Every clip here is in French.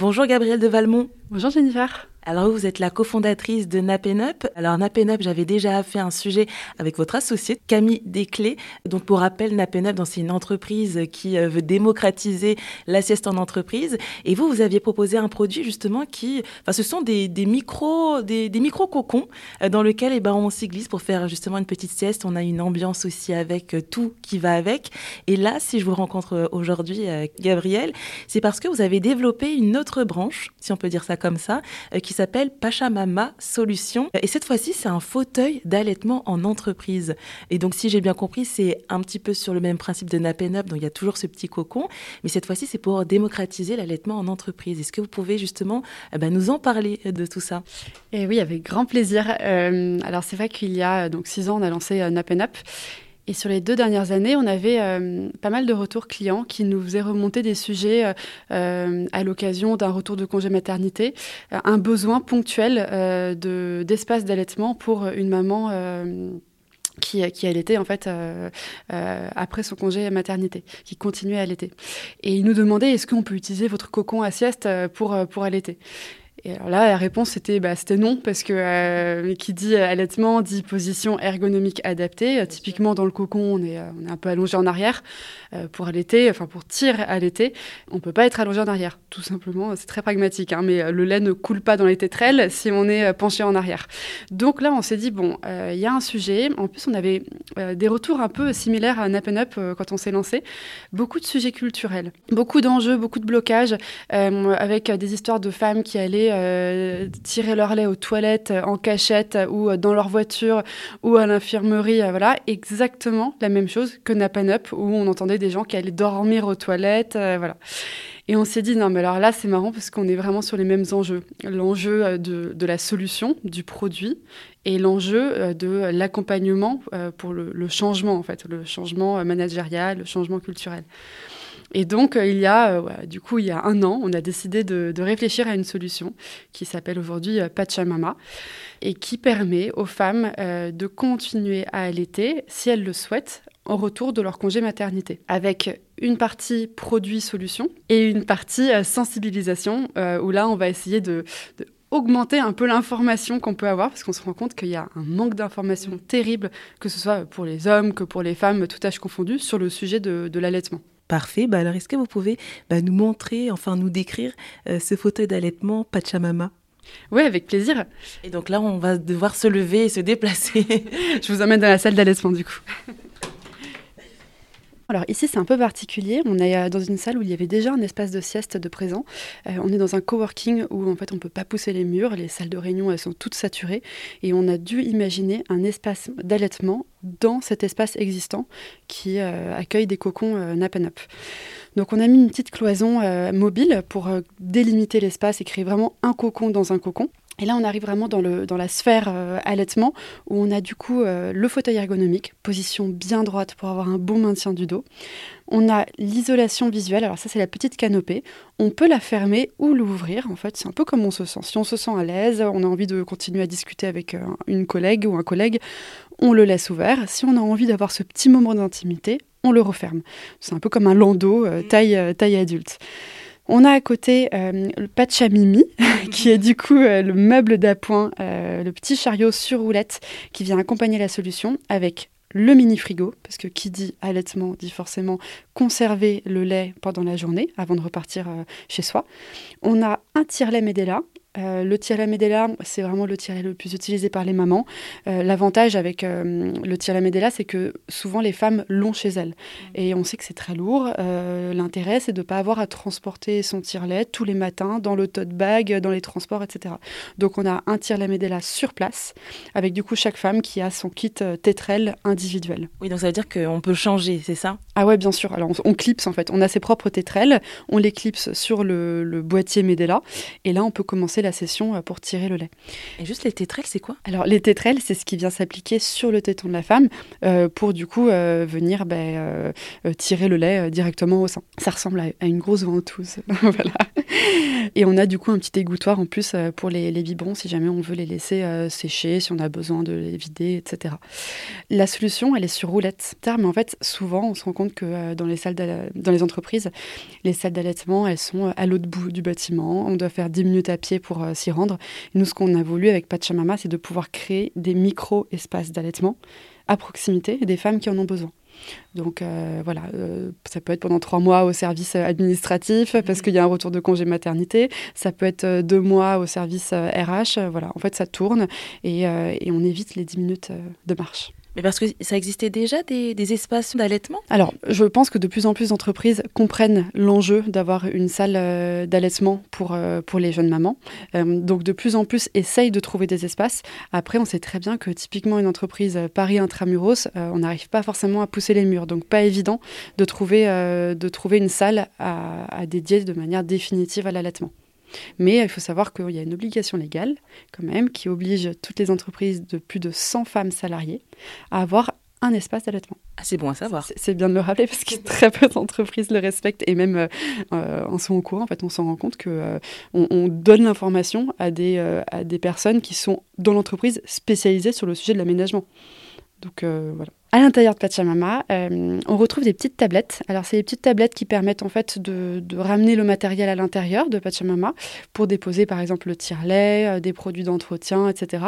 Bonjour Gabrielle de Valmont. Bonjour Jennifer. Alors vous êtes la cofondatrice de Napenup. Alors Napenup, j'avais déjà fait un sujet avec votre associée Camille Desclés. Donc pour rappel, Napenup, c'est une entreprise qui euh, veut démocratiser la sieste en entreprise. Et vous, vous aviez proposé un produit justement qui, enfin ce sont des, des micros, des, des micro cocons euh, dans lesquels eh ben on s'y glisse pour faire justement une petite sieste. On a une ambiance aussi avec euh, tout qui va avec. Et là, si je vous rencontre aujourd'hui, Gabrielle, c'est parce que vous avez développé une autre branche, si on peut dire ça comme ça, qui qui s'appelle Pachamama Solutions. Et cette fois-ci, c'est un fauteuil d'allaitement en entreprise. Et donc, si j'ai bien compris, c'est un petit peu sur le même principe de Napenup, donc il y a toujours ce petit cocon, mais cette fois-ci, c'est pour démocratiser l'allaitement en entreprise. Est-ce que vous pouvez justement eh ben, nous en parler de tout ça? Et eh oui, avec grand plaisir. Euh, alors, c'est vrai qu'il y a donc six ans, on a lancé euh, Napenup. Et sur les deux dernières années, on avait euh, pas mal de retours clients qui nous faisaient remonter des sujets euh, euh, à l'occasion d'un retour de congé maternité, un besoin ponctuel de, d'espace d'allaitement pour une maman qui, qui allaitait en fait après son congé maternité, qui continuait à allaiter. Et ils nous demandaient est-ce qu'on peut utiliser votre cocon à sieste pour, pour allaiter? Et alors là, la réponse c'était bah, c'était non, parce que euh, qui dit allaitement dit position ergonomique adaptée. typiquement, dans le cocon, on est, euh, on est un peu allongé en arrière euh, pour allaiter, enfin pour tirer allaiter. On peut pas être allongé en arrière, tout simplement. C'est très pragmatique, hein, mais le lait ne coule pas dans les tétrelles si on est penché en arrière. Donc là, on s'est dit bon, il y a un sujet. En plus, on avait des retours un peu similaires à Nap Up quand on s'est lancé. Beaucoup de sujets culturels, beaucoup d'enjeux, beaucoup de blocages, avec des histoires de femmes qui allaient euh, tirer leur lait aux toilettes euh, en cachette ou euh, dans leur voiture ou à l'infirmerie. voilà, exactement la même chose que Napanup où on entendait des gens qui allaient dormir aux toilettes. voilà. Et on s'est dit, non, mais alors là, c'est marrant parce qu'on est vraiment sur les mêmes enjeux. L'enjeu de, de, la solution, du produit, et l'enjeu de l'accompagnement pour le, le, changement, en fait, le changement managérial, le changement culturel. Et donc, euh, il y a, euh, du coup, il y a un an, on a décidé de, réfléchir à une solution qui s'appelle aujourd'hui euh, Pachamama et qui permet aux femmes de continuer à allaiter, si elles le souhaitent, en retour de leur congé maternité, avec une partie produit solution et une partie sensibilisation, où là, on va essayer de, augmenter un peu l'information qu'on peut avoir, parce qu'on se rend compte qu'il y a un manque d'information terrible, que ce soit pour les hommes que pour les femmes, tout âge confondu, sur le sujet de l'allaitement. Parfait. Bah alors, est-ce que vous pouvez bah, nous montrer, enfin nous décrire euh, ce fauteuil d'allaitement Pachamama? Oui, avec plaisir. Et donc là, on va devoir se lever et se déplacer. Je vous emmène dans la salle d'allaitement du coup. Alors ici c'est un peu particulier, on est euh, dans une salle où il y avait déjà un espace de sieste de présent. Euh, on est dans un coworking où en fait on ne peut pas pousser les murs, les salles de réunion elles sont toutes saturées et on a dû imaginer un espace d'allaitement dans cet espace existant qui euh, accueille des cocons euh, Napanop. Donc on a mis une petite cloison mobile pour délimiter l'espace et créer vraiment un cocon dans un cocon. Et là, on arrive vraiment dans, le, dans la sphère euh, allaitement, où on a du coup euh, le fauteuil ergonomique, position bien droite pour avoir un bon maintien du dos. On a l'isolation visuelle, alors ça c'est la petite canopée. On peut la fermer ou l'ouvrir, en fait, c'est un peu comme on se sent. Si on se sent à l'aise, on a envie de continuer à discuter avec euh, une collègue ou un collègue, on le laisse ouvert. Si on a envie d'avoir ce petit moment d'intimité, on le referme. C'est un peu comme un landau taille, taille adulte. On a à côté euh, le Pachamimi, qui est du coup euh, le meuble d'appoint, euh, le petit chariot sur roulette qui vient accompagner la solution avec le mini frigo, parce que qui dit allaitement dit forcément conserver le lait pendant la journée avant de repartir chez soi. On a un tire-lait Medela euh, le tire Medela, c'est vraiment le tiret le plus utilisé par les mamans. Euh, l'avantage avec euh, le tire Medela, c'est que souvent les femmes l'ont chez elles. Et on sait que c'est très lourd. L'intérêt, c'est de ne pas avoir à transporter son tire-lait tous les matins dans le tote bag, dans les transports, etc. Donc on a un tire Medela sur place, avec du coup chaque femme qui a son kit tétrelle individuel. Oui, donc ça veut dire qu'on peut changer, c'est ça? Ah ouais, bien sûr. Alors on, clipse en fait. On a ses propres tétrelles, on les clipse sur le, le boîtier Medela, et là on peut commencer commencer la session pour tirer le lait. Et juste les tétrelles, c'est quoi? Alors les tétrelles, c'est ce qui vient s'appliquer sur le téton de la femme pour du coup venir ben, tirer le lait directement au sein. Ça ressemble à, une grosse ventouse. voilà. Et on a du coup un petit égouttoir en plus pour les, les biberons si jamais on veut les laisser sécher, si on a besoin de les vider, etc. La solution, elle est sur roulette. Mais en fait, souvent, on se rend compte que dans les salles dans les entreprises, les salles d'allaitement, elles sont à l'autre bout du bâtiment. On doit faire 10 minutes à pied pour s'y rendre. nous, ce qu'on a voulu avec Pachamama, c'est de pouvoir créer des micro-espaces d'allaitement à proximité des femmes qui en ont besoin. Donc euh, voilà, euh, ça peut être pendant trois mois au service administratif parce mhm. qu'il y a un retour de congé maternité. Ça peut être euh, deux mois au service RH. Voilà, en fait, ça tourne et, et on évite les dix minutes de marche. Mais parce que ça existait déjà des, espaces d'allaitement? Alors, je pense que de plus en plus d'entreprises comprennent l'enjeu d'avoir une salle euh, d'allaitement pour, euh, pour les jeunes mamans. Euh, donc, de plus en plus, essayent de trouver des espaces. Après, on sait très bien que typiquement une entreprise Paris Intramuros, on n'arrive pas forcément à pousser les murs. Donc, pas évident de trouver, de trouver une salle à, à dédier de manière définitive à l'allaitement. Mais il faut savoir qu'il y a une obligation légale, quand même, qui oblige toutes les entreprises de plus de 100 femmes salariées à avoir un espace d'allaitement. Ah, c'est bon à savoir. C'est bien de le rappeler parce que très peu d'entreprises le respectent et même euh, euh, en sont au courant. En fait, on s'en rend compte que euh, on, donne l'information à des, à des personnes qui sont dans l'entreprise spécialisées sur le sujet de l'aménagement. Donc voilà. À l'intérieur de Pachamama, euh, on retrouve des petites tablettes. Alors, c'est des petites tablettes qui permettent en fait de, ramener le matériel à l'intérieur de Pachamama pour déposer par exemple le tire-lait, euh, des produits d'entretien, etc.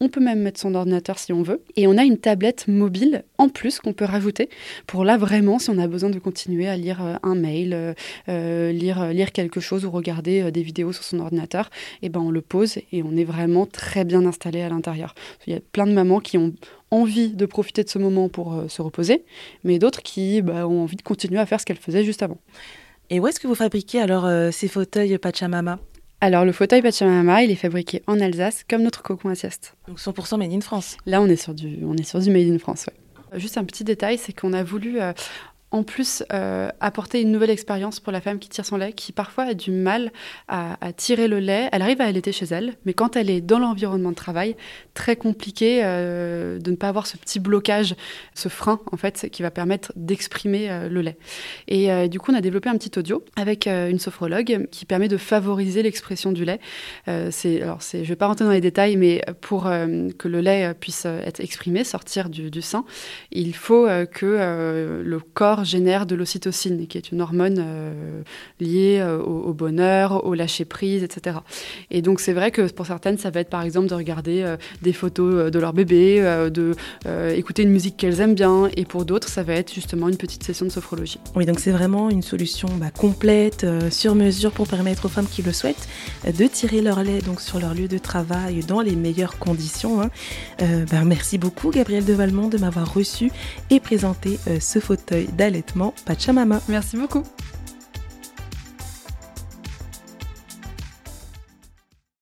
On peut même mettre son ordinateur si on veut. Et on a une tablette mobile en plus qu'on peut rajouter pour là vraiment si on a besoin de continuer à lire euh, un mail, lire, lire quelque chose ou regarder des vidéos sur son ordinateur, et eh ben on le pose et on est vraiment très bien installé à l'intérieur. Il y a plein de mamans qui ont envie de profiter de ce moment pour euh, se reposer, mais d'autres qui bah, ont envie de continuer à faire ce qu'elles faisaient juste avant. Et où est-ce que vous fabriquez alors euh, ces fauteuils Pachamama? Alors, le fauteuil Pachamama, il est fabriqué en Alsace, comme notre cocon à sieste. Donc 100% made in France? Là, on est sur du, on est sur du made in France, Juste un petit détail, c'est qu'on a voulu euh, en plus euh, apporter une nouvelle expérience pour la femme qui tire son lait, qui parfois a du mal à, tirer le lait. Elle arrive à allaiter chez elle, mais quand elle est dans l'environnement de travail, très compliqué euh, de ne pas avoir ce petit blocage, ce frein en fait, qui va permettre d'exprimer euh, le lait. Et du coup, on a développé un petit audio avec une sophrologue qui permet de favoriser l'expression du lait. c'est, alors, je ne vais pas rentrer dans les détails, mais pour que le lait puisse être exprimé, sortir du sein, il faut que le corps génère de l'ocytocine, qui est une hormone euh, liée euh, au, bonheur, au lâcher prise, etc. Et donc c'est vrai que pour certaines, ça va être par exemple de regarder euh, des photos de leur bébé, de écouter une musique qu'elles aiment bien, et pour d'autres, ça va être justement une petite session de sophrologie. Oui, donc c'est vraiment une solution bah, complète, sur mesure pour permettre aux femmes qui le souhaitent de tirer leur lait donc sur leur lieu de travail dans les meilleures conditions. Hein. Bah, merci beaucoup Gabrielle de Valmont de m'avoir reçu et présenté ce fauteuil d'allaitement Pachamama. Merci beaucoup.